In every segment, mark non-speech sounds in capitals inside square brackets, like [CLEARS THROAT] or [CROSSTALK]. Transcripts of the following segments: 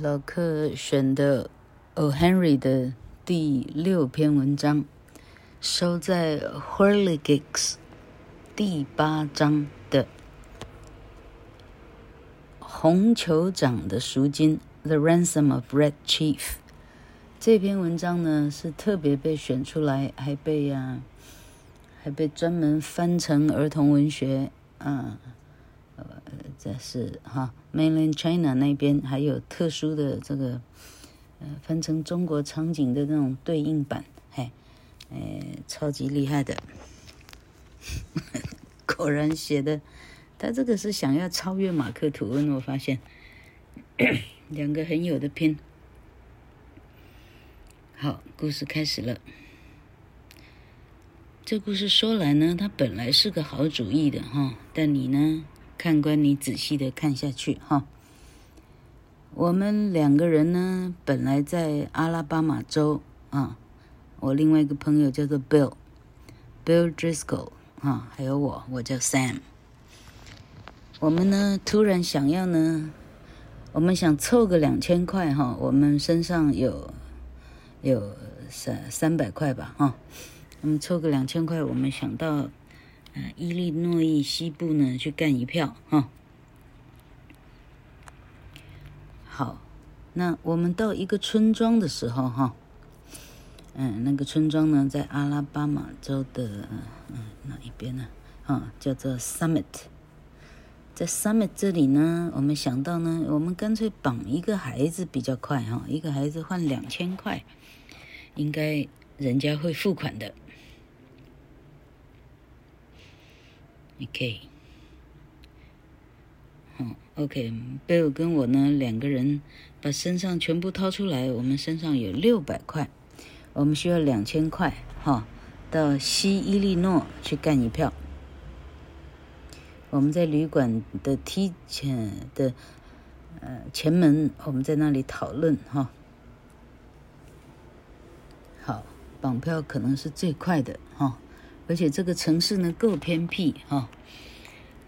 老克选的 O. Henry 的第六篇文章，收在 Whirligigs 第八章的红酋长的赎金 The Ransom of Red Chief。这篇文章呢是特别被选出来，还被啊，还被专门翻成儿童文学，啊。这是哈，Mainland China 那边还有特殊的这个，呃，分成中国场景的那种对应版，嘿，哎，超级厉害的，[LAUGHS] 果然写的，他这个是想要超越马克吐温，我发现，[COUGHS] 两个很有的拼。好，故事开始了。这故事说来呢，他本来是个好主意的哈，但你呢？看官，你仔细的看下去哈。我们两个人呢，本来在阿拉巴马州啊。我另外一个朋友叫做 Bill，Bill Driscoll 啊，还有我，我叫 Sam。我们呢，突然想要呢，我们想凑个两千块哈。我们身上有有三三百块吧哈。我们凑个两千块，我们想到。啊，伊利诺伊西部呢，去干一票哈。好，那我们到一个村庄的时候哈，嗯，那个村庄呢，在阿拉巴马州的嗯哪一边呢？啊，叫做 Summit。在 Summit 这里呢，我们想到呢，我们干脆绑一个孩子比较快哈，一个孩子换两千块，应该人家会付款的。OK，好，OK，Bill 跟我呢两个人把身上全部掏出来，我们身上有六百块，我们需要两千块，哈，到西伊利诺去干一票。我们在旅馆的梯前的呃前门，我们在那里讨论哈。好，绑票可能是最快的哈。而且这个城市呢够偏僻哈，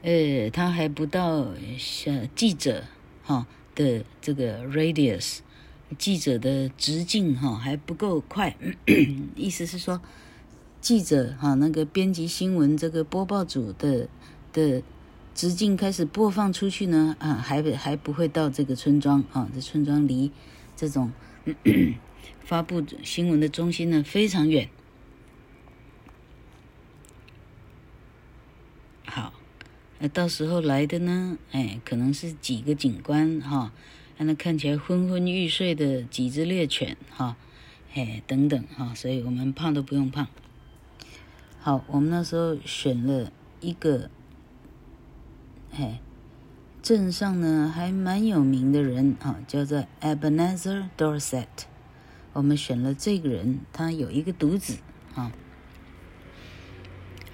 呃，它还不到像记者哈的这个 radius，记者的直径哈还不够快，[COUGHS] 意思是说，记者哈那个编辑新闻这个播报组的的直径开始播放出去呢啊还还不会到这个村庄啊，这村庄离这种 [COUGHS] 发布新闻的中心呢非常远。那到时候来的呢？哎，可能是几个警官哈，让他看起来昏昏欲睡的几只猎犬哈，哎等等哈，所以我们怕都不用怕。好，我们那时候选了一个，哎，镇上呢还蛮有名的人啊，叫做 Ebenezer Dorset。我们选了这个人，他有一个独子啊。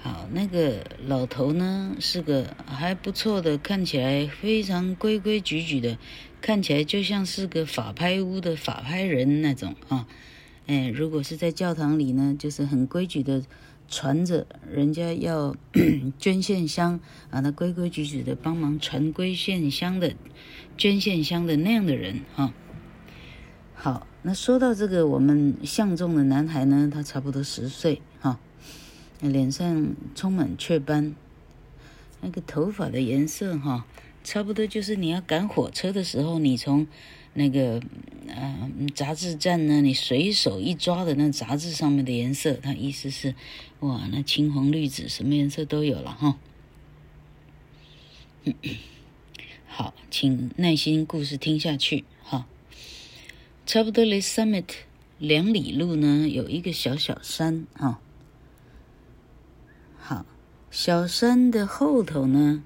好，那个老头呢，是个还不错的，看起来非常规规矩矩的，看起来就像是个法拍屋的法拍人那种啊。哎，如果是在教堂里呢，就是很规矩的传着人家要 [COUGHS] 捐献香啊，那规规矩矩的帮忙传归献香的捐献香的那样的人啊。好，那说到这个我们相中的男孩呢，他差不多十岁哈。脸上充满雀斑，那个头发的颜色哈，差不多就是你要赶火车的时候，你从那个呃杂志站呢，你随手一抓的那杂志上面的颜色，它意思是哇，那青红绿紫什么颜色都有了哈。[COUGHS] 好，请耐心故事听下去哈。差不多离 Summit 两里路呢，有一个小小山哈。好，小山的后头呢，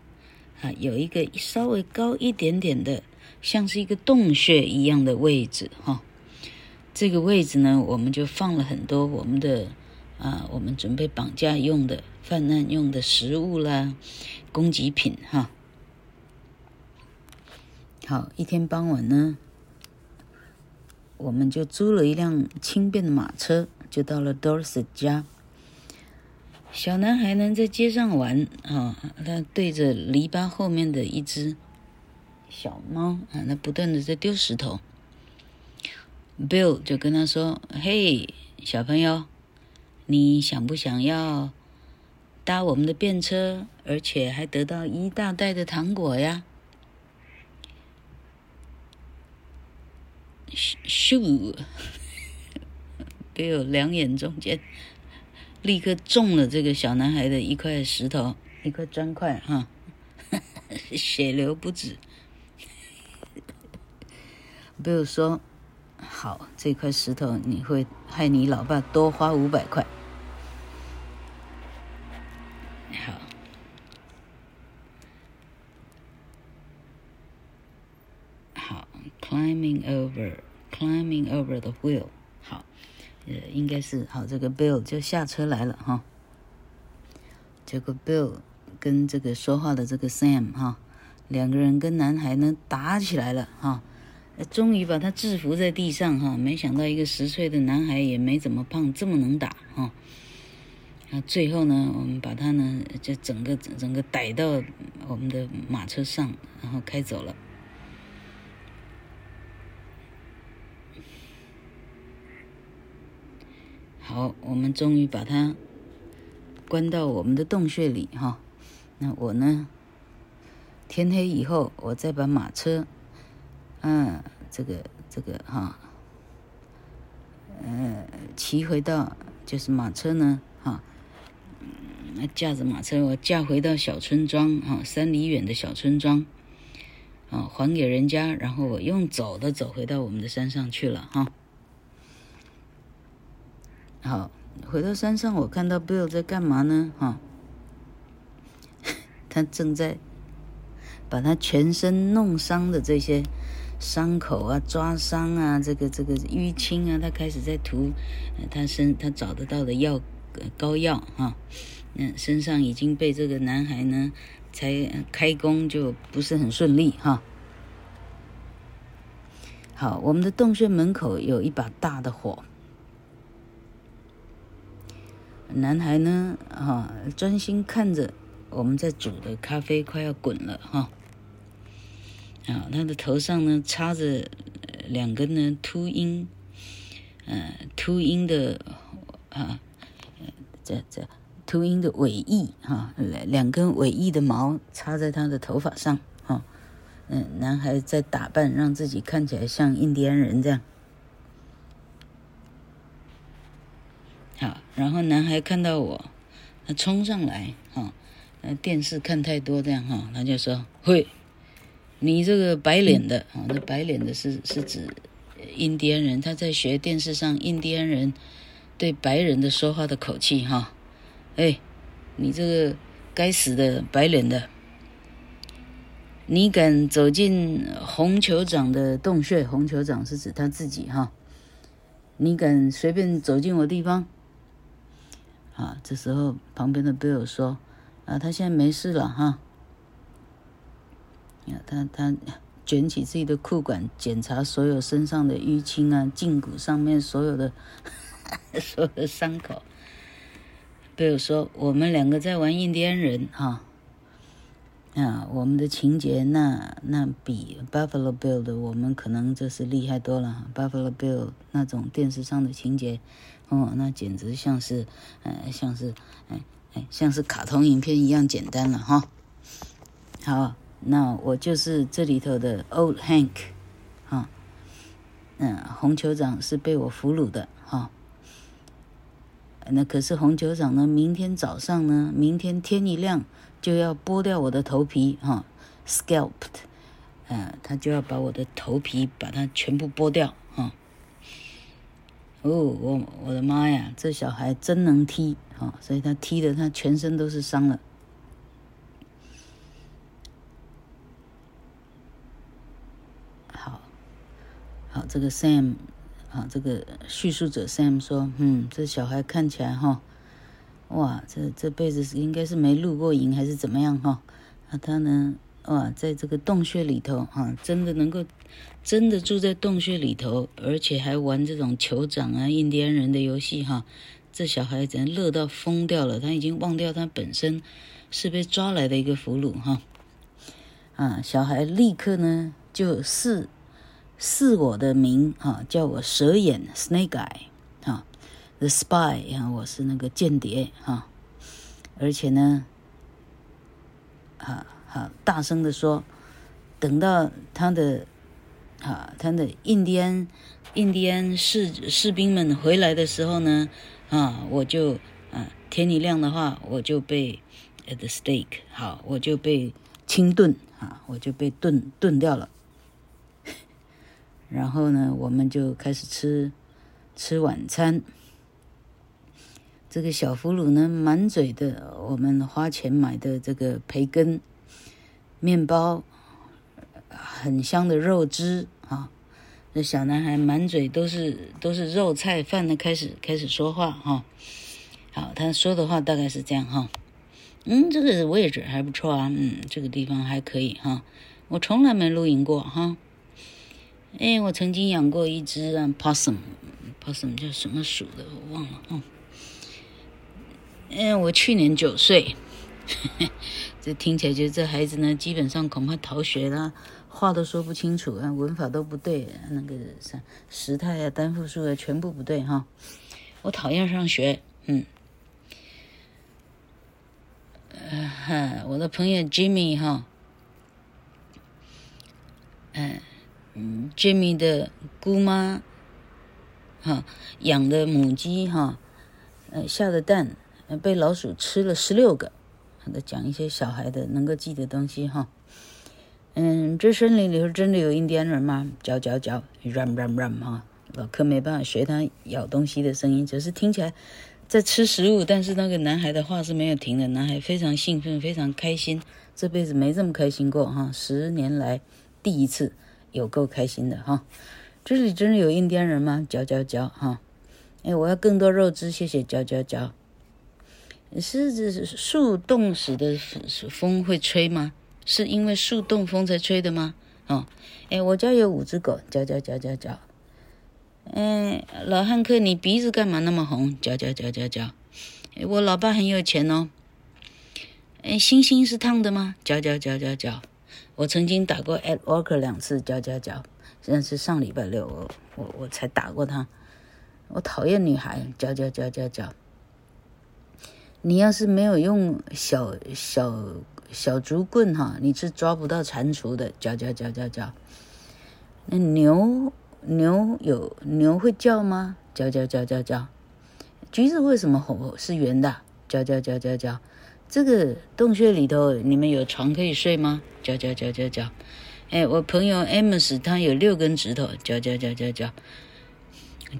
啊，有一个稍微高一点点的，像是一个洞穴一样的位置哈。这个位置呢，我们就放了很多我们的啊，我们准备绑架用的、犯案用的食物啦、供给品哈。好，一天傍晚呢，我们就租了一辆轻便的马车，就到了 Dorset 家。小男孩呢，在街上玩啊，他对着篱笆后面的一只小猫啊，他不断的在丢石头。Bill 就跟他说：“嘿，小朋友，你想不想要搭我们的便车，而且还得到一大袋的糖果呀？”咻，[LAUGHS] Bill 两眼中间立刻中了这个小男孩的一块石头，一块砖块，哈，[LAUGHS] 血流不止。比如说。好，这块石头你会害你老爸多花五百块。好，好，climbing over，climbing over the wheel。呃，应该是好，这个 Bill 就下车来了哈。结果 Bill 跟这个说话的这个 Sam 哈，两个人跟男孩呢打起来了哈。终于把他制服在地上哈，没想到一个十岁的男孩也没怎么胖，这么能打哈。啊，最后呢，我们把他呢就整个整个逮到我们的马车上，然后开走了。好，我们终于把它关到我们的洞穴里哈。那我呢，天黑以后，我再把马车。嗯，这个这个哈，呃，骑回到就是马车呢，哈，嗯，驾着马车我驾回到小村庄哈，三里远的小村庄，啊，还给人家，然后我用走的走回到我们的山上去了哈。好，回到山上，我看到 Bill 在干嘛呢？哈，[LAUGHS] 他正在把他全身弄伤的这些。伤口啊，抓伤啊，这个这个淤青啊，他开始在涂，他身他找得到的药膏药哈，嗯，身上已经被这个男孩呢才开工就不是很顺利哈。好，我们的洞穴门口有一把大的火，男孩呢哈专心看着我们在煮的咖啡快要滚了哈。啊，他的头上呢插着两根呢秃鹰，呃，秃鹰的啊，这这秃鹰的尾翼哈，两两根尾翼的毛插在他的头发上哈，嗯、男孩在打扮，让自己看起来像印第安人这样。好，然后男孩看到我，他冲上来哈，呃、啊，电视看太多这样哈，他就说会。你这个白脸的啊，那白脸的是是指印第安人，他在学电视上印第安人对白人的说话的口气哈。哎，你这个该死的白脸的，你敢走进红酋长的洞穴？红酋长是指他自己哈。你敢随便走进我地方？啊，这时候旁边的 Bill 说啊，他现在没事了哈。他他卷起自己的裤管，检查所有身上的淤青啊，胫骨上面所有的 [LAUGHS] 所有的伤口。比如说，我们两个在玩印第安人哈，啊，我们的情节那那比 Buffalo Bill 的我们可能就是厉害多了。Buffalo Bill 那种电视上的情节，哦，那简直像是，呃，像是，哎哎，像是卡通影片一样简单了哈。好。那我就是这里头的 Old Hank，哈，嗯，红酋长是被我俘虏的哈。那可是红酋长呢，明天早上呢，明天天一亮就要剥掉我的头皮哈，scalped，嗯，他就要把我的头皮把它全部剥掉。哦，我我的妈呀，这小孩真能踢哈，所以他踢的他全身都是伤了。好，好这个 Sam，啊，这个叙述者 Sam 说，嗯，这小孩看起来哈，哇，这这辈子应该是没露过营还是怎么样哈？啊，他呢，哇，在这个洞穴里头哈，真的能够，真的住在洞穴里头，而且还玩这种酋长啊、印第安人的游戏哈，这小孩真乐到疯掉了，他已经忘掉他本身是被抓来的一个俘虏哈。啊，小孩立刻呢就是。赐我的名啊，叫我蛇眼 Snake Eye 啊，The Spy 啊，我是那个间谍啊，而且呢，啊啊，大声的说，等到他的啊，他的印第安印第安士士兵们回来的时候呢，啊，我就啊，天一亮的话，我就被 at the stake 好，我就被清炖啊，我就被炖炖掉了。然后呢，我们就开始吃吃晚餐。这个小俘虏呢，满嘴的我们花钱买的这个培根、面包，很香的肉汁啊。这小男孩满嘴都是都是肉菜饭的，开始开始说话哈。好，他说的话大概是这样哈。嗯，这个位置还不错啊，嗯，这个地方还可以哈。我从来没露营过哈。哎，我曾经养过一只啊，possum，possum 叫什么鼠的我忘了哦。哎，我去年九岁，[LAUGHS] 这听起来就这孩子呢，基本上恐怕逃学了，话都说不清楚啊，文法都不对，那个啥时态啊、单复数啊，全部不对哈。我讨厌上学，嗯。呃，我的朋友 Jimmy 哈，嗯。嗯，Jimmy 的姑妈，哈养的母鸡哈，呃下的蛋，被老鼠吃了十六个。讲一些小孩的能够记的东西哈。嗯，这森林里头真的有印第安人吗？嚼嚼嚼，ram ram ram 哈，老柯没办法学他咬东西的声音，只是听起来在吃食物。但是那个男孩的话是没有停的，男孩非常兴奋，非常开心，这辈子没这么开心过哈，十年来第一次。有够开心的哈，这里真的有印第安人吗？嚼嚼嚼哈，哎，我要更多肉汁，谢谢嚼嚼嚼。是这是树冻死的风会吹吗？是因为树冻风才吹的吗？哦，哎，我家有五只狗，叫叫叫叫叫。嗯，老汉克，你鼻子干嘛那么红？叫叫叫叫叫。哎，我老爸很有钱哦。哎，星星是烫的吗？叫叫叫叫叫。我曾经打过 Ed Walker 两次，叫叫叫。现在是上礼拜六，我我我才打过他。我讨厌女孩，叫叫叫叫叫。你要是没有用小小小竹棍哈，你是抓不到蟾蜍的，嚼嚼嚼嚼嚼。那牛牛有牛会叫吗？嚼嚼嚼嚼嚼。橘子为什么红是圆的？嚼嚼嚼嚼嚼。这个洞穴里头，你们有床可以睡吗？嚼嚼嚼嚼嚼。哎，我朋友 Amos 他有六根指头，嚼嚼嚼嚼嚼，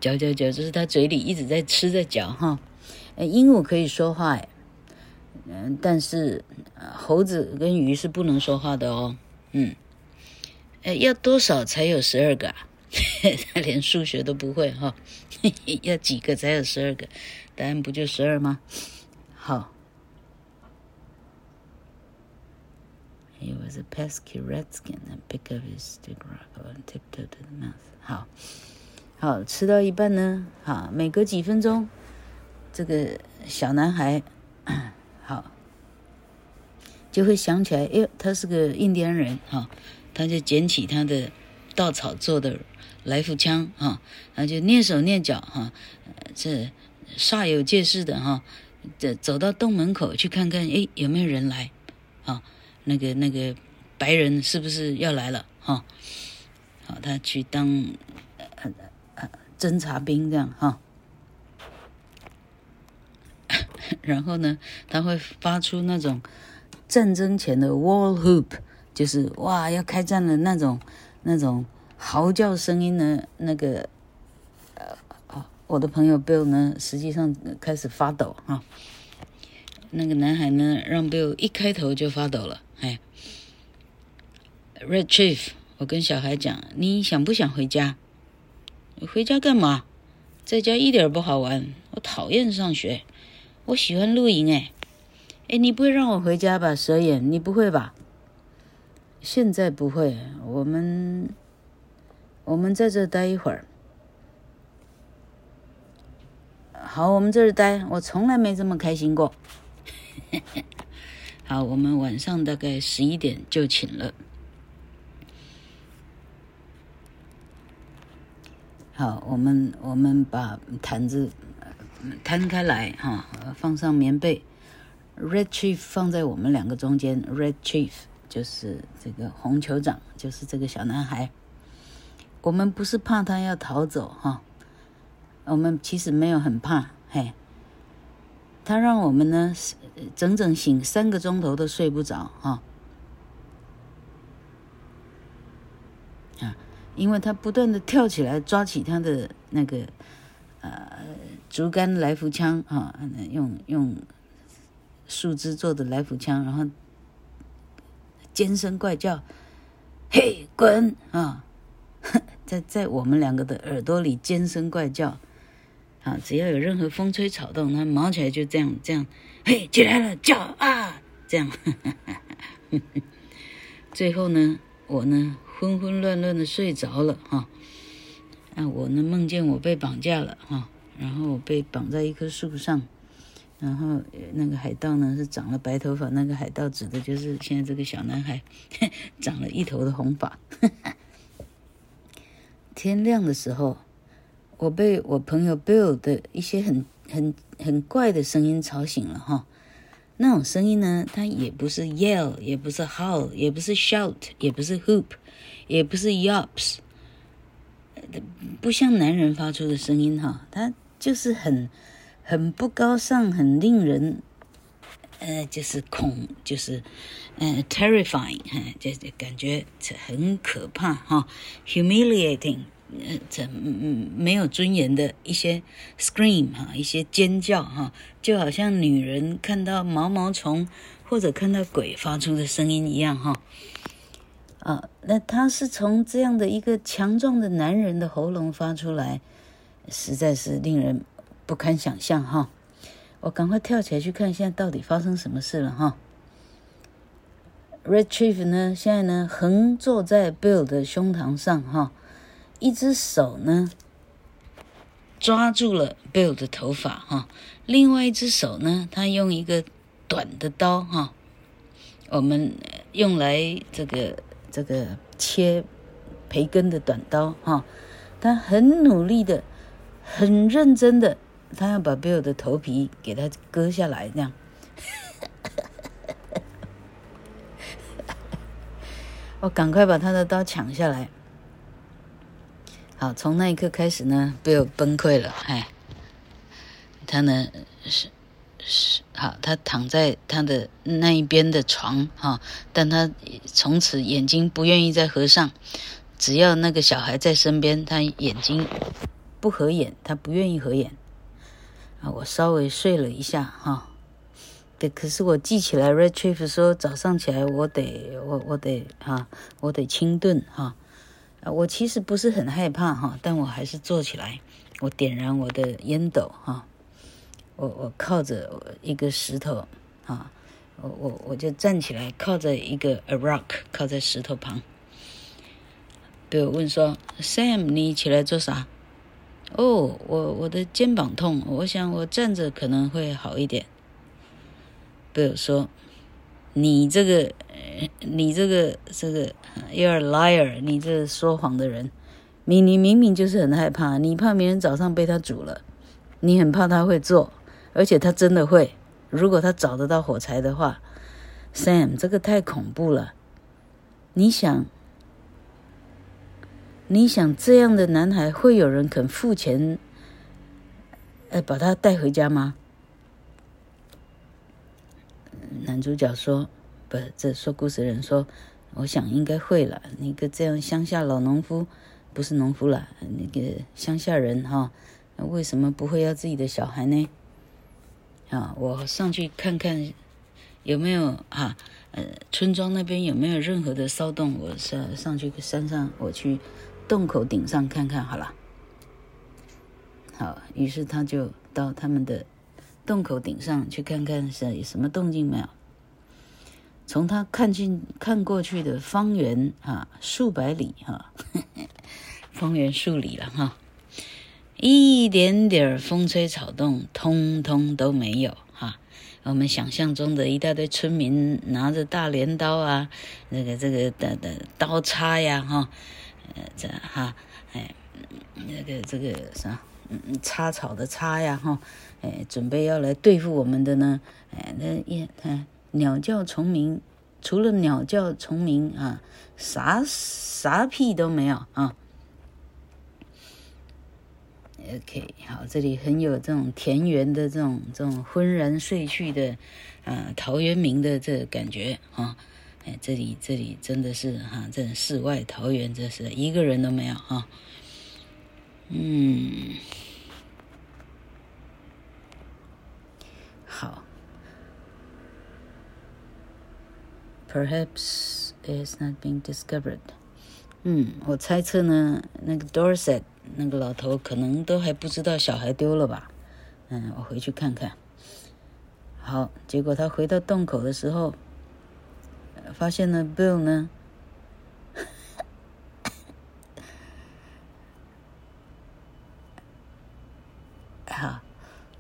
嚼嚼嚼，这是他嘴里一直在吃在嚼哈。哎，鹦鹉可以说话哎，嗯，但是猴子跟鱼是不能说话的哦。嗯，哎，要多少才有十二个啊？他 [LAUGHS] 连数学都不会哈，[LAUGHS] 要几个才有十二个？答案不就十二吗？好。He was a pesky redskin and pick up his stick rock and tiptoe to the mouth。好，好，吃到一半呢，好，每隔几分钟，这个小男孩，[CLEARS THROAT] 好，就会想起来，哎，他是个印第安人，哈，他就捡起他的稻草做的来福枪，哈，他就蹑手蹑脚，哈，这煞有介事的，哈，这走到洞门口去看看，哎，有没有人来，啊。那个那个白人是不是要来了？哈，好，他去当呃呃侦察兵这样哈。然后呢，他会发出那种战争前的 war whoop，就是哇要开战的那种那种嚎叫声音呢。那个呃，我的朋友 Bill 呢，实际上开始发抖哈。那个男孩呢，让 Bill 一开头就发抖了。哎，Red Chief，我跟小孩讲，你想不想回家？回家干嘛？在家一点不好玩，我讨厌上学，我喜欢露营。哎，哎，你不会让我回家吧？蛇眼，你不会吧？现在不会，我们我们在这待一会儿。好，我们这儿待，我从来没这么开心过。[LAUGHS] 好，我们晚上大概十一点就寝了。好，我们我们把毯子摊开来哈，放上棉被，Red Chief 放在我们两个中间，Red Chief 就是这个红酋长，就是这个小男孩。我们不是怕他要逃走哈，我们其实没有很怕，嘿。他让我们呢整整醒三个钟头都睡不着哈。啊因为他不断的跳起来，抓起他的那个呃竹竿来福枪啊，用用树枝做的来福枪，然后尖声怪叫：“嘿，滚啊！” [LAUGHS] 在在我们两个的耳朵里尖声怪叫啊！只要有任何风吹草动，他毛起来就这样这样，嘿，起来了，叫啊！这样，[LAUGHS] 最后呢，我呢。昏昏乱乱的睡着了哈，啊，我呢梦见我被绑架了哈，然后我被绑在一棵树上，然后那个海盗呢是长了白头发，那个海盗指的就是现在这个小男孩，[LAUGHS] 长了一头的红发。[LAUGHS] 天亮的时候，我被我朋友 Bill 的一些很很很怪的声音吵醒了哈。那种声音呢，它也不是 yell，也不是 how，也不是 shout，也不是 hoop，也不是 yops，不像男人发出的声音哈，它就是很很不高尚，很令人呃，就是恐，就是呃 terrifying，哈，就是感觉很可怕哈，humiliating。呃，这嗯没有尊严的一些 scream 哈，一些尖叫哈，就好像女人看到毛毛虫或者看到鬼发出的声音一样哈。啊，那他是从这样的一个强壮的男人的喉咙发出来，实在是令人不堪想象哈。我赶快跳起来去看，现在到底发生什么事了哈。Red Chief 呢，现在呢横坐在 Bill 的胸膛上哈。一只手呢抓住了 Bill 的头发哈，另外一只手呢，他用一个短的刀哈，我们用来这个这个切培根的短刀哈，他很努力的、很认真的，他要把 Bill 的头皮给他割下来，这样。我 [LAUGHS] 赶快把他的刀抢下来。好，从那一刻开始呢，Bill 崩溃了。哎，他呢是是好，他躺在他的那一边的床哈，但他从此眼睛不愿意再合上，只要那个小孩在身边，他眼睛不合眼，他不愿意合眼。啊，我稍微睡了一下哈，对，可是我记起来，Red Chief 说早上起来我得我我得哈，我得清炖哈。啊我其实不是很害怕哈，但我还是坐起来，我点燃我的烟斗哈，我我靠着一个石头啊，我我我就站起来，靠着一个 a rock，靠在石头旁。对我问说：“Sam，你起来做啥？”哦，我我的肩膀痛，我想我站着可能会好一点。比如说。你这个，你这个，这个，you're a liar，你这说谎的人，你你明明就是很害怕，你怕明天早上被他煮了，你很怕他会做，而且他真的会，如果他找得到火柴的话，Sam，这个太恐怖了，你想，你想这样的男孩会有人肯付钱，呃，把他带回家吗？男主角说：“不，这说故事的人说，我想应该会了。那个这样乡下老农夫，不是农夫了，那个乡下人哈，为什么不会要自己的小孩呢？啊，我上去看看有没有啊，呃，村庄那边有没有任何的骚动？我上上去山上，我去洞口顶上看看好了。好，于是他就到他们的。”洞口顶上去看看是有什么动静没有？从他看进看过去的方圆啊数百里哈，[LAUGHS] 方圆数里了哈，一点点风吹草动通通都没有哈。我们想象中的一大堆村民拿着大镰刀啊，这个这个的的刀叉呀哈，呃这哈哎那个这个啥，嗯，插草的插呀，哈，哎，准备要来对付我们的呢，哎，那也看鸟叫虫鸣，除了鸟叫虫鸣啊，啥啥屁都没有啊。OK，好，这里很有这种田园的这种这种昏然睡去的啊陶渊明的这感觉啊。哎，这里这里真的是哈、啊，这世外桃源，这是一个人都没有、啊。嗯，好。Perhaps it's not being discovered。嗯，我猜测呢，那个 Dorset 那个老头可能都还不知道小孩丢了吧？嗯，我回去看看。好，结果他回到洞口的时候。发现了 Bill 呢，[LAUGHS] 好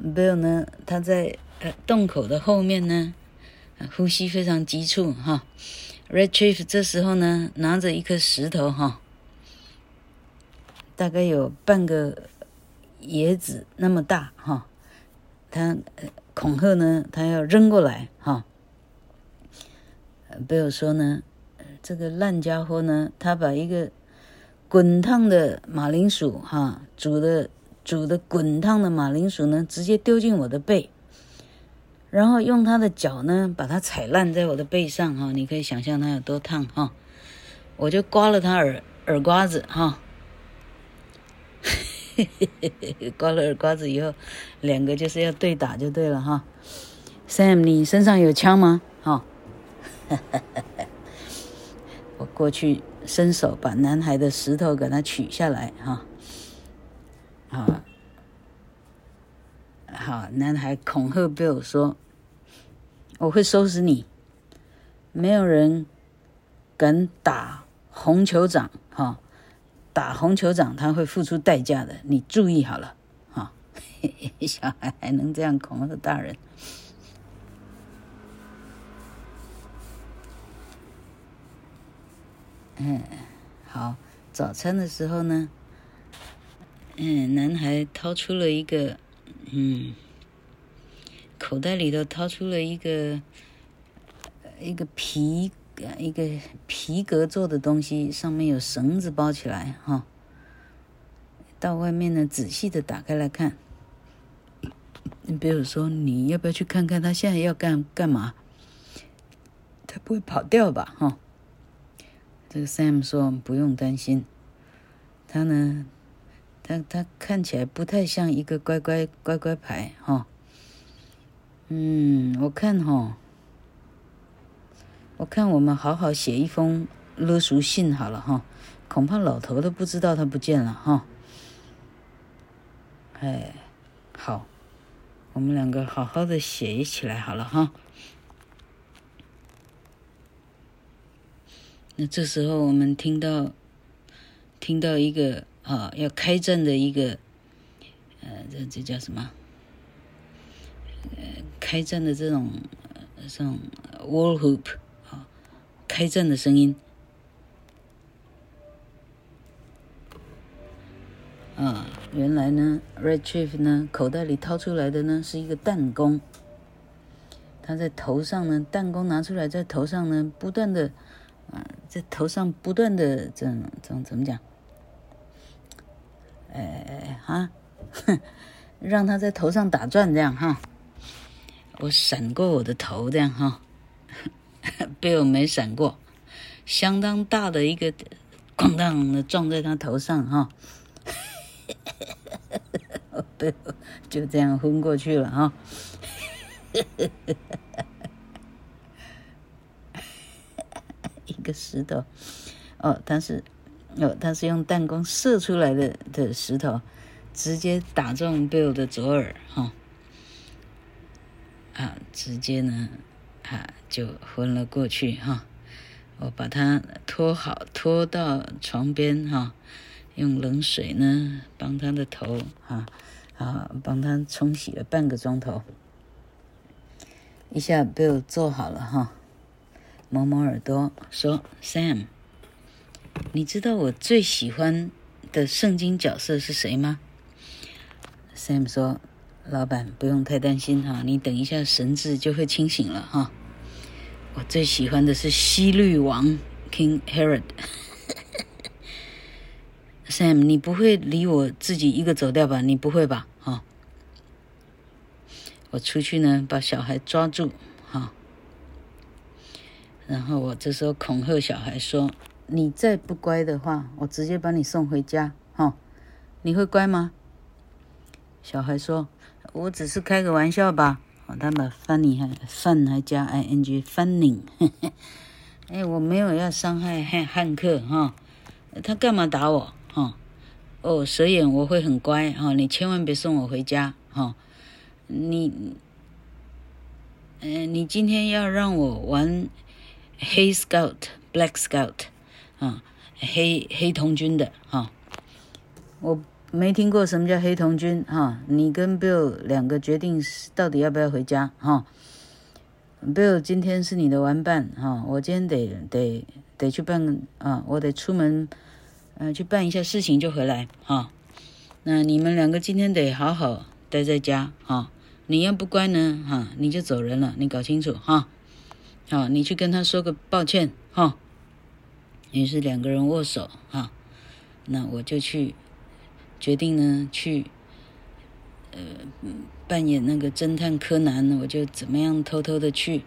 ，Bill 呢，他在洞口的后面呢，呼吸非常急促哈。Red Chief 这时候呢，拿着一颗石头哈，大概有半个椰子那么大哈，他恐吓呢，他要扔过来哈。贝尔说呢，这个烂家伙呢，他把一个滚烫的马铃薯哈，煮的煮的滚烫的马铃薯呢，直接丢进我的背，然后用他的脚呢，把它踩烂在我的背上哈，你可以想象他有多烫哈，我就刮了他耳耳刮子哈，嘿嘿嘿嘿刮了耳刮子以后，两个就是要对打就对了哈，Sam，你身上有枪吗？哈。[LAUGHS] 我过去伸手把男孩的石头给他取下来，哈，好，好，男孩恐吓 Bill 说：“我会收拾你，没有人敢打红酋长，哈，打红酋长他会付出代价的，你注意好了，哈，[LAUGHS] 小孩还能这样恐吓大人。”嗯，好。早餐的时候呢，嗯，男孩掏出了一个，嗯，口袋里头掏出了一个，一个皮，一个皮革做的东西，上面有绳子包起来，哈。到外面呢，仔细的打开来看。你比如说，你要不要去看看他现在要干干嘛？他不会跑掉吧？哈。这个 Sam 说：“不用担心，他呢，他他看起来不太像一个乖乖乖乖牌哈、嗯，我看哈、我看我们好好写一封勒赎信好了哈、恐怕老头都不知道他不见了哈、哦。哎，好，我们两个好好的写一起来好了哈。那这时候我们听到，听到一个啊要开战的一个，呃，这这叫什么？呃，开战的这种这种 war hoop 啊，开战的声音。啊，原来呢，Red Chief 呢口袋里掏出来的呢是一个弹弓，他在头上呢，弹弓拿出来在头上呢不断的。啊，在头上不断的这种这种怎么讲？哎啊，哼，[LAUGHS] 让他在头上打转这样哈。我闪过我的头这样哈，[LAUGHS] 被我没闪过，相当大的一个咣当的撞在他头上哈，[LAUGHS] 被我就这样昏过去了哈。一个石头，哦，他是，哦，他是用弹弓射出来的的石头，直接打中 Bill 的左耳，哈、哦，啊，直接呢，啊，就昏了过去，哈、我把他拖好，拖到床边，哈、用冷水呢帮他的头，哈、啊，啊，帮他冲洗了半个钟头，一下 Bill 坐好了，哈、摸摸耳朵，说：“Sam，你知道我最喜欢的圣经角色是谁吗？Sam 说：“老板不用太担心哈，你等一下神智就会清醒了哈。我最喜欢的是希律王 King Herod。Sam，你不会离我自己一个走掉吧？你不会吧？哈，我出去呢，把小孩抓住哈。”然后我这时候恐吓小孩说：“你再不乖的话，我直接把你送回家，哈！你会乖吗？”小孩说：“我只是开个玩笑吧。”他把 funny 还 fun 还加 ing，funny。[LAUGHS] 哎，我没有要伤害汉汉克哈，他干嘛打我哈？哦，蛇眼我会很乖哈，你千万别送我回家哈！你，嗯，你今天要让我玩。黑 Scout，Black Scout，啊，黑黑童军的哈，我没听过什么叫黑童军哈。你跟 Bill 两个决定到底要不要回家哈。Bill 今天是你的玩伴哈，我今天得得得去办啊，我得出门，嗯，去办一下事情就回来哈。那你们两个今天得好好待在家哈。你要不乖呢哈，你就走人了，你搞清楚哈。好，你去跟他说个抱歉，哈。于是两个人握手，哈。那我就去决定呢，去呃扮演那个侦探柯南，我就怎么样偷偷的去，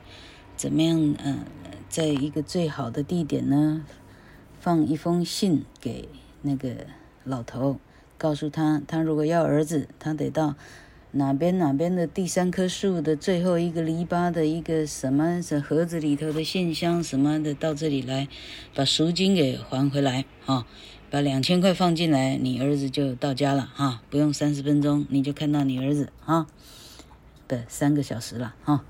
怎么样呃，在一个最好的地点呢，放一封信给那个老头，告诉他，他如果要儿子，他得到。哪边哪边的第三棵树的最后一个篱笆的一个什么这盒子里头的信箱什么的，到这里来，把赎金给还回来啊，把两千块放进来，你儿子就到家了哈，不用三十分钟你就看到你儿子啊，不三个小时了哈。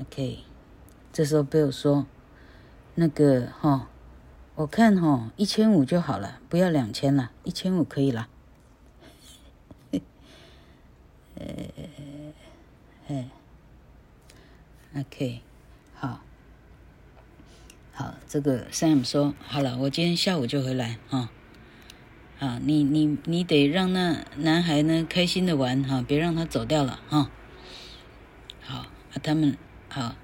OK，这时候 Bill 说，那个哈，我看哈一千五就好了，不要两千了，一千五可以了。呃，哎，OK，好，好，这个 Sam 说好了，我今天下午就回来哈。啊，你你你得让那男孩呢开心的玩哈，别让他走掉了哈。好，啊，他们好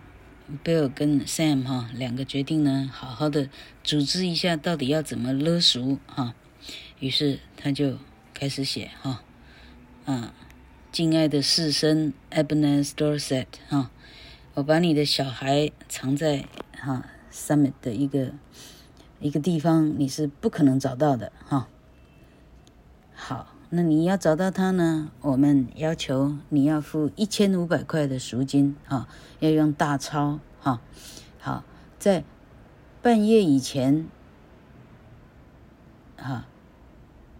，Bill 跟 Sam 哈两个决定呢，好好的组织一下，到底要怎么勒赎哈。于是他就开始写哈，啊。敬爱的士绅 Ebenezer Dorset 哈，我把你的小孩藏在哈 Summit 的一个一个地方，你是不可能找到的哈。好，那你要找到他呢，我们要求你要付一千五百块的赎金哈，要用大钞哈。好，在半夜以前，哈，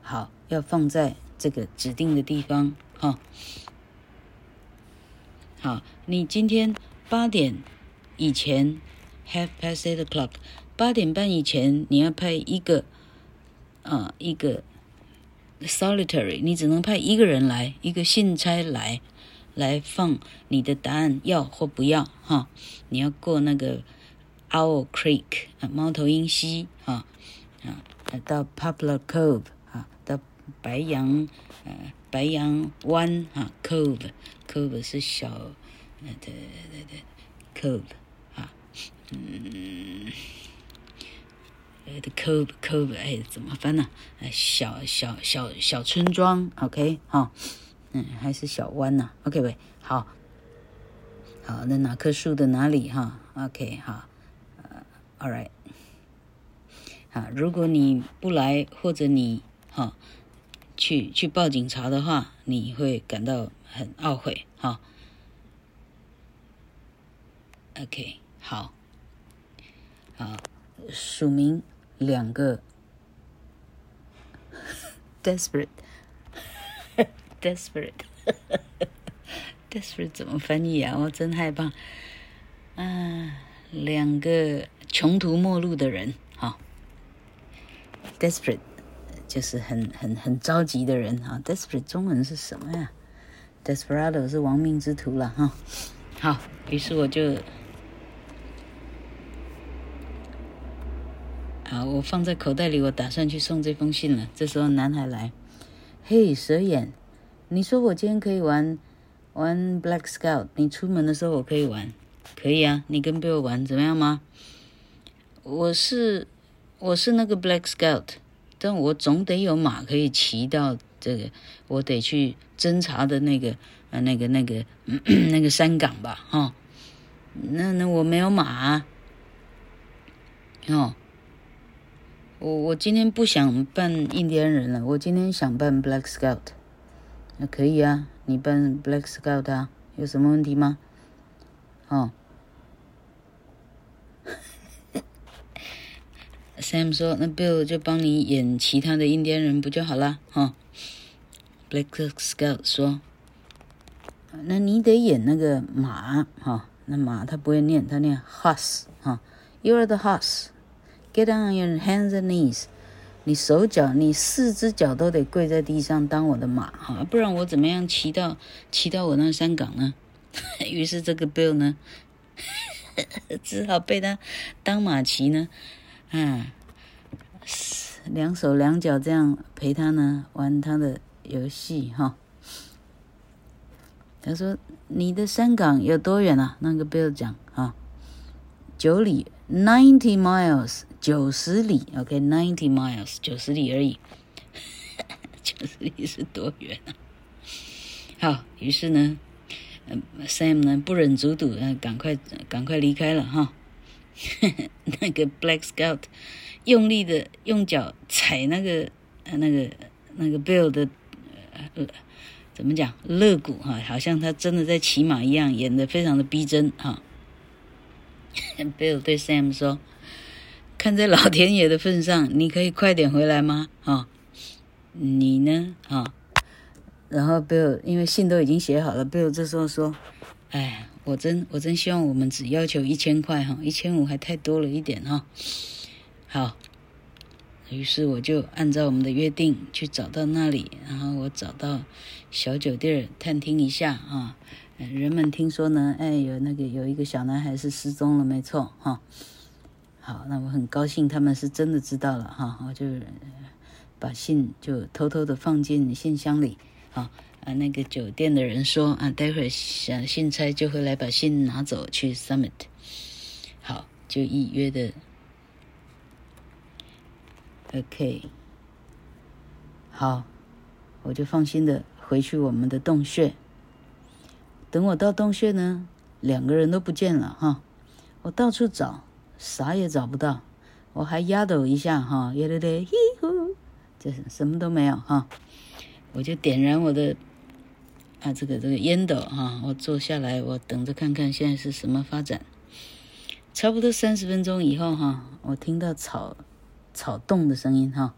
好，要放在这个指定的地方。好，好，你今天八点以前，half past eight o'clock，八点半以前，你要派一个，啊，一个 solitary，你只能派一个人来，一个信差来，来放你的答案，要或不要，哈，你要过那个 Owl Creek，啊，猫头鹰溪，啊，啊，到 Poplar Cove，啊，到白杨，呃。白羊湾哈，cove，cove 是小，呃，对对对，cove 啊，嗯，呃，the cove，cove，哎，怎么翻呢？呃，小小小小村庄，OK，好，嗯，还是小湾呐，OK 喂，好，好，那哪棵树的哪里哈？OK，好，呃，All right，好，如果你不来或者你哈。去去报警察的话，你会感到很懊悔，哈。OK，好，好，署名两个，desperate，desperate，desperate [LAUGHS] [LAUGHS] 怎么翻译啊？我真害怕。啊，两个穷途末路的人，哈，desperate。就是很很很着急的人啊，desperate 中文是什么呀？desperado 是亡命之徒了哈。好，于是我就好，我放在口袋里，我打算去送这封信了。这时候男孩来，嘿，蛇眼，你说我今天可以玩玩 Black Scout，你出门的时候我可以玩，可以啊，你跟 Bill 玩怎么样吗？我是我是那个 Black Scout，但我总得有马可以骑到这个，我得去侦查的那个呃那个那个 [CLEARS THROAT] 那个山岗吧，哈、哦，那那我没有马，哦。我我今天不想扮印第安人了，我今天想扮 Black Scout，那可以啊，你扮 Black Scout 啊，有什么问题吗？哦，Sam 说，那 Bill 就帮你演其他的印第安人不就好了？哈、哦、，Black Scout 说，那你得演那个马，哈、哦，那马他不会念，他念 horse，哈、哦，You are the horse。Get on your hands and knees，你手脚，你四只脚都得跪在地上当我的马哈，不然我怎么样骑到骑到我那山岗呢？[LAUGHS] 于是这个 Bill 呢，[LAUGHS] 只好被他当马骑呢，啊，两手两脚这样陪他呢玩他的游戏哈。他说：“你的山岗有多远啊？”那个 Bill 讲啊，九里，ninety miles。九十里，OK，ninety miles，九十里而已，[LAUGHS] 九十里是多远啊？好，于是呢，嗯，Sam 呢不忍卒睹，赶快赶快离开了哈。[LAUGHS] 那个 Black Scout 用力的用脚踩那个呃那个那个 Bill 的呃怎么讲肋骨哈，好像他真的在骑马一样，演的非常的逼真哈。[LAUGHS] Bill 对 Sam 说。看在老天爷的份上，你可以快点回来吗？啊、你呢？啊、然后 Bill 因为信都已经写好了，Bill 这时候说：“哎，我真我真希望我们只要求一千块哈，一千五还太多了一点哈、”好，于是我就按照我们的约定去找到那里，然后我找到小酒店探听一下啊、人们听说呢，哎，有那个有一个小男孩是失踪了，没错哈。好，那我很高兴他们是真的知道了哈，我就把信就偷偷的放进信箱里啊啊，那个酒店的人说啊，待会儿信差就会来把信拿走去 Summit，好，就预约的，OK，好，我就放心的回去我们的洞穴。等我到洞穴呢，两个人都不见了哈，我到处找。啥也找不到，我还压抖一下哈，耶嘞嘞，嘿呼，这什么都没有哈，我就点燃我的啊这个这个烟斗哈，我坐下来，我等着看看现在是什么发展。差不多三十分钟以后哈，我听到草草动的声音哈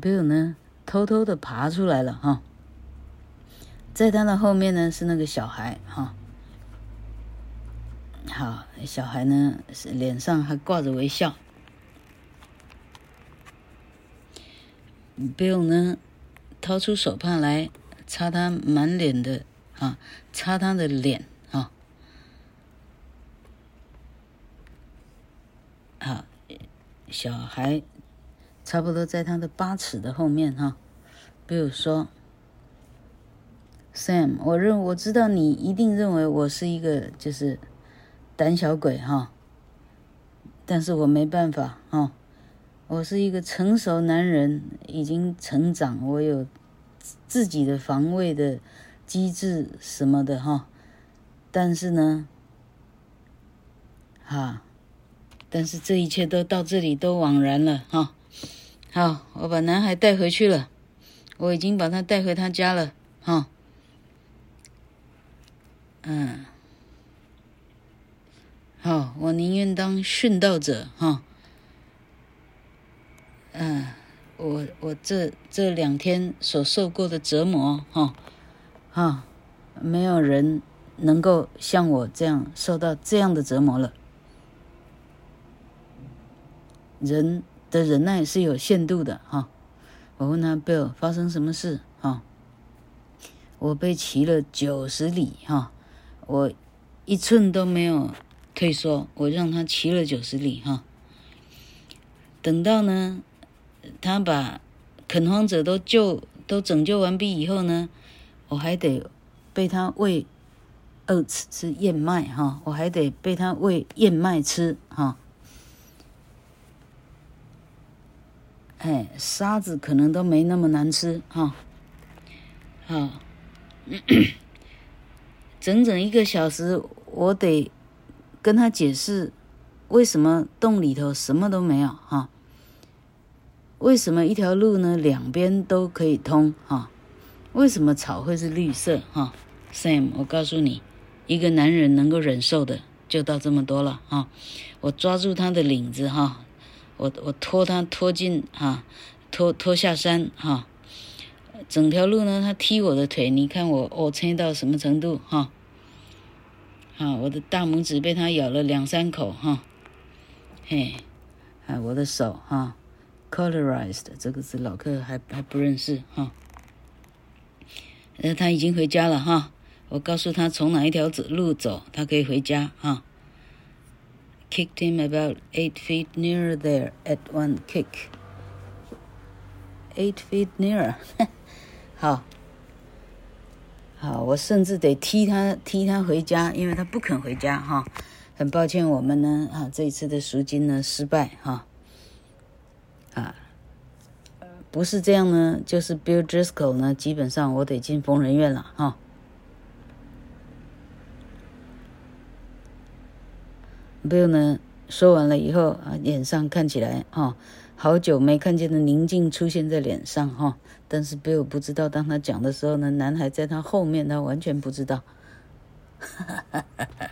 ，Bill 呢偷偷的爬出来了哈，在他的后面呢是那个小孩哈。好，小孩呢是脸上还挂着微笑。Bill 呢掏出手帕来擦他满脸的啊，擦他的脸啊。好，小孩差不多在他的八尺的后面哈。比如说：“Sam，我认我知道你一定认为我是一个就是。”胆小鬼哈，但是我没办法哈，我是一个成熟男人，已经成长，我有自己的防卫的机制什么的哈，但是呢，哈，但是这一切都到这里都枉然了哈。好，我把男孩带回去了，我已经把他带回他家了哈，嗯。好，我宁愿当殉道者哈。嗯、我我这这两天所受过的折磨哈，哈，没有人能够像我这样受到这样的折磨了。人的忍耐是有限度的哈。我问他 Bill 发生什么事哈？我被骑了九十里哈，我一寸都没有。退缩，我让他骑了九十里哈。等到呢，他把垦荒者都救都拯救完毕以后呢，我还得被他喂 oats 吃燕麦哈，我还得被他喂燕麦吃哈。哎，沙子可能都没那么难吃哈。好，[COUGHS] 整整一个小时，我得跟他解释为什么洞里头什么都没有哈。为什么一条路呢？两边都可以通哈？为什么草会是绿色哈？Sam，我告诉你，一个男人能够忍受的就到这么多了哈。我抓住他的领子哈。我我拖他拖进哈，拖拖下山哈，整条路呢，他踢我的腿，你看我我撑到什么程度哈？啊，我的大拇指被他咬了两三口哈，嘿，啊，我的手哈 Colorized，这个字老客还还不认识哈，呃，他已经回家了哈，我告诉他从哪一条走路走，他可以回家哈。Kicked him about eight feet nearer there at one kick. Eight feet nearer，[LAUGHS] 好，好，我甚至得踢他，踢他回家，因为他不肯回家哈。很抱歉，我们呢啊这一次的赎金呢失败哈。啊，不是这样呢，就是 Bill Driscoll 呢，基本上我得进疯人院了哈。Bill 呢，说完了以后啊，脸上看起来哈、哦，好久没看见的宁静出现在脸上哈、哦。但是 Bill 不知道，当他讲的时候呢，男孩在他后面，他完全不知道。哈哈哈！哈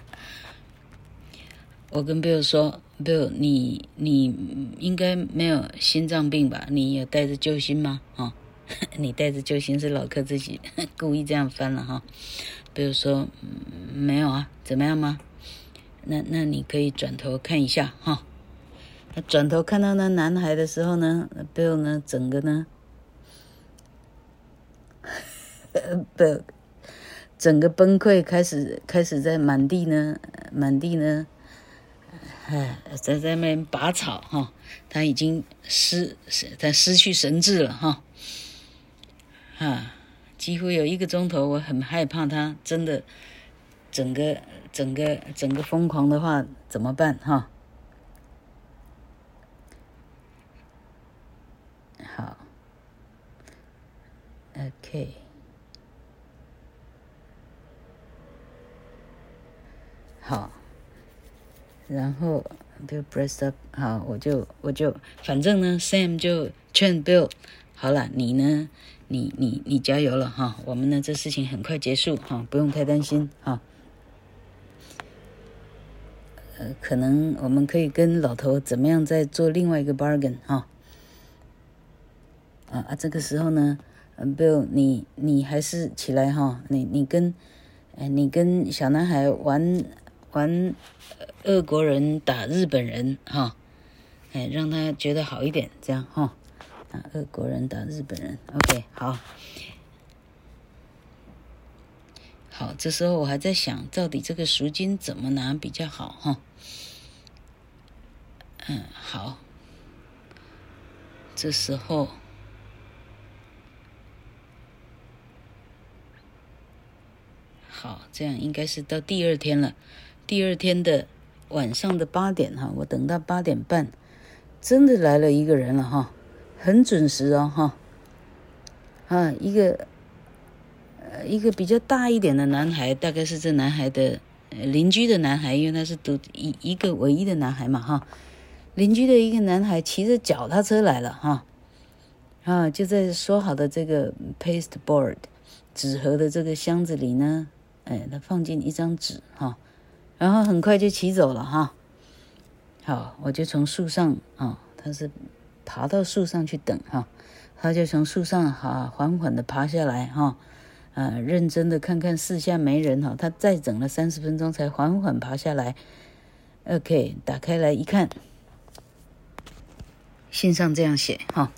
我跟 Bill 说，Bill，你你应该没有心脏病吧？你有带着救星吗？哈、哦，[LAUGHS] 你带着救星是老客自己 [LAUGHS] 故意这样翻了哈。比如说，没有啊，怎么样吗？那那你可以转头看一下哈，转头看到那男孩的时候呢，Bill 呢整个呢 [LAUGHS] 不整个崩溃，开始开始在满地呢满地呢，哎在在那边拔草哈，他已经失他失去神智了哈，啊，几乎有一个钟头，我很害怕他真的整个。整个整个疯狂的话怎么办哈？好，OK，好，然后就 press up，好，我就我就反正呢，Sam 就劝 Bill，好了，你呢，你你你加油了哈，我们呢这事情很快结束哈，不用太担心哈。呃，可能我们可以跟老头怎么样再做另外一个 bargain 哈？啊啊，这个时候呢，Bill，你你还是起来哈，你你跟，哎，你跟小男孩玩玩，俄国人打日本人哈，哎，让他觉得好一点，这样哈，啊，俄国人打日本人，OK，好。好，这时候我还在想，到底这个赎金怎么拿比较好哈？嗯，好。这时候，好，这样应该是到第二天了。第二天的晚上的八点哈，我等到八点半，真的来了一个人了哈，很准时哦哈。啊，一个。呃，一个比较大一点的男孩，大概是这男孩的邻居的男孩，因为他是独一一个唯一的男孩嘛，哈。邻居的一个男孩骑着脚踏车来了，哈，啊，就在说好的这个 pasteboard 纸盒的这个箱子里呢，哎，他放进一张纸，哈，然后很快就骑走了，哈。好，我就从树上啊，他是爬到树上去等，哈，他就从树上哈缓缓的爬下来，哈。啊，认真的看看四下没人哈，他再整了三十分钟才缓缓爬下来。OK，打开来一看，信上这样写哈，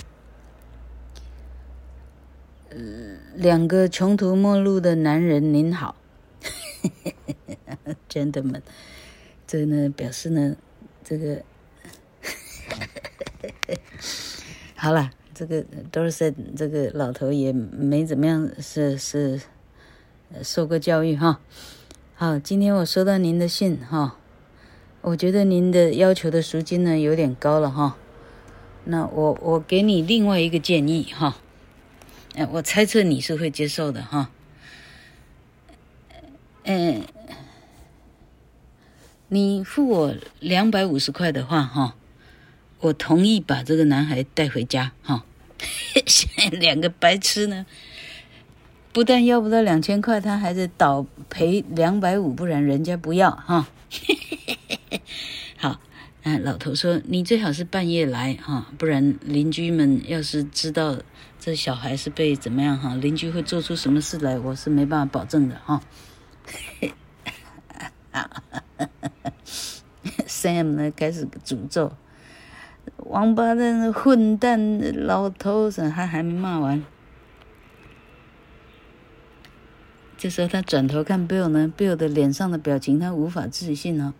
两个穷途末路的男人您好 [LAUGHS] Gentlemen，这呢表示呢，这个 [LAUGHS] 好了，这个 Dorset 这个老头也没怎么样，是是受过教育哈。好，今天我收到您的信哈，我觉得您的要求的赎金呢有点高了哈。那我我给你另外一个建议哈，哎，我猜测你是会接受的哈。嗯，你付我两百五十块的话哈。我同意把这个男孩带回家，哈！[LAUGHS] 现两个白痴呢，不但要不到两千块，他还得倒赔两百五，不然人家不要，哈！[LAUGHS] 好，那老头说你最好是半夜来，哈，不然邻居们要是知道这小孩是被怎么样，哈，邻居会做出什么事来，我是没办法保证的，哈。[LAUGHS] Sam 呢开始诅咒。王八蛋、混蛋、老头子，他还没骂完。这时候他转头看 Bill 呢，Bill 的脸上的表情他无法置信哦。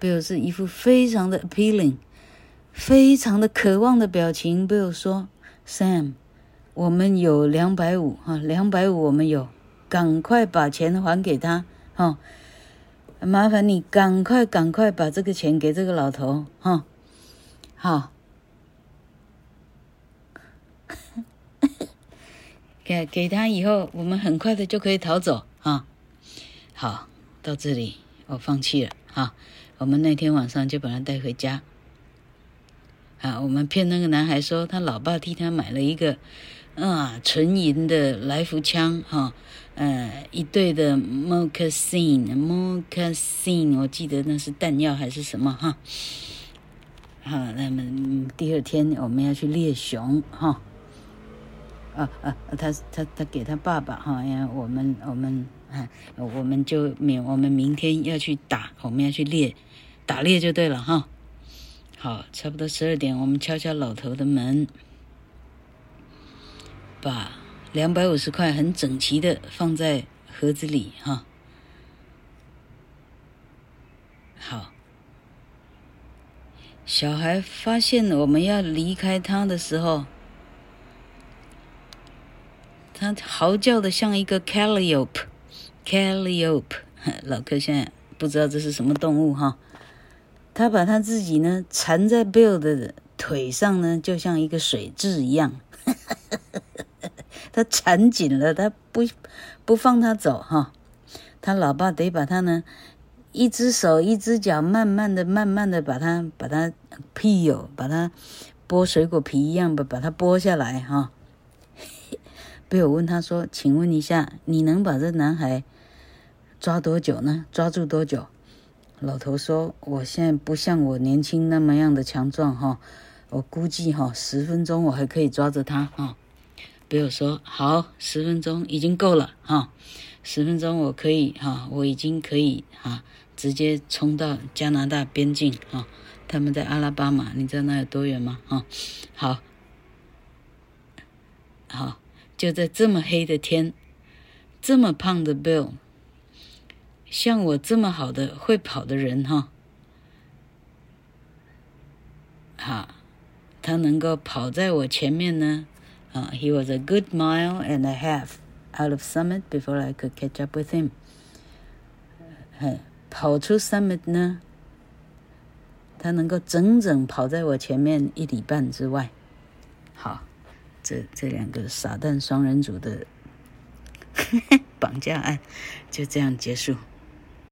Bill 是一副非常的 appealing，非常的渴望的表情。Bill 说：“Sam，我们有两百五哈，两百五我们有，赶快把钱还给他哈，麻烦你赶快赶快把这个钱给这个老头哈。”好，[COUGHS] 给给他以后，我们很快的就可以逃走啊！好，到这里我放弃了啊！我们那天晚上就把他带回家。啊，我们骗那个男孩说他老爸替他买了一个啊纯银的来福枪哈，呃一对的 moccasin，moccasin，我记得那是弹药还是什么哈。好，那么第二天我们要去猎熊哈。啊啊，他他他给他爸爸哈，因为我们我们啊，我们就明我们明天要去打，我们要去猎，打猎就对了哈。好，差不多十二点，我们敲敲老头的门，爸两百五十块很整齐的放在盒子里哈。好。小孩发现我们要离开他的时候，他嚎叫的像一个 calliope，calliope。老柯现在不知道这是什么动物哈。他把他自己呢缠在 Bill 的腿上呢，就像一个水蛭一样。他缠紧了，他不不放他走哈。他老爸得把他呢。一只手，一只脚，慢慢的、慢慢的把他、把他 peel，把他剥水果皮一样的把它剥下来哈。被我问他说：“请问一下，你能把这男孩抓多久呢？抓住多久？”老头说：“我现在不像我年轻那么样的强壮哈，我估计哈十分钟我还可以抓着他哈。”被我说：“好，十分钟已经够了哈，十分钟我可以哈，我已经可以哈。”直接冲到加拿大边境啊！他们在阿拉巴马，你知道那有多远吗？啊，好，好，就在这么黑的天，这么胖的 Bill，像我这么好的会跑的人哈，好，他能够跑在我前面呢。啊，He was a good mile and a half out of Summit before I could catch up with him。跑出 Summit 呢，他能够整整跑在我前面一里半之外。好，这这两个傻蛋双人组的绑架案就这样结束。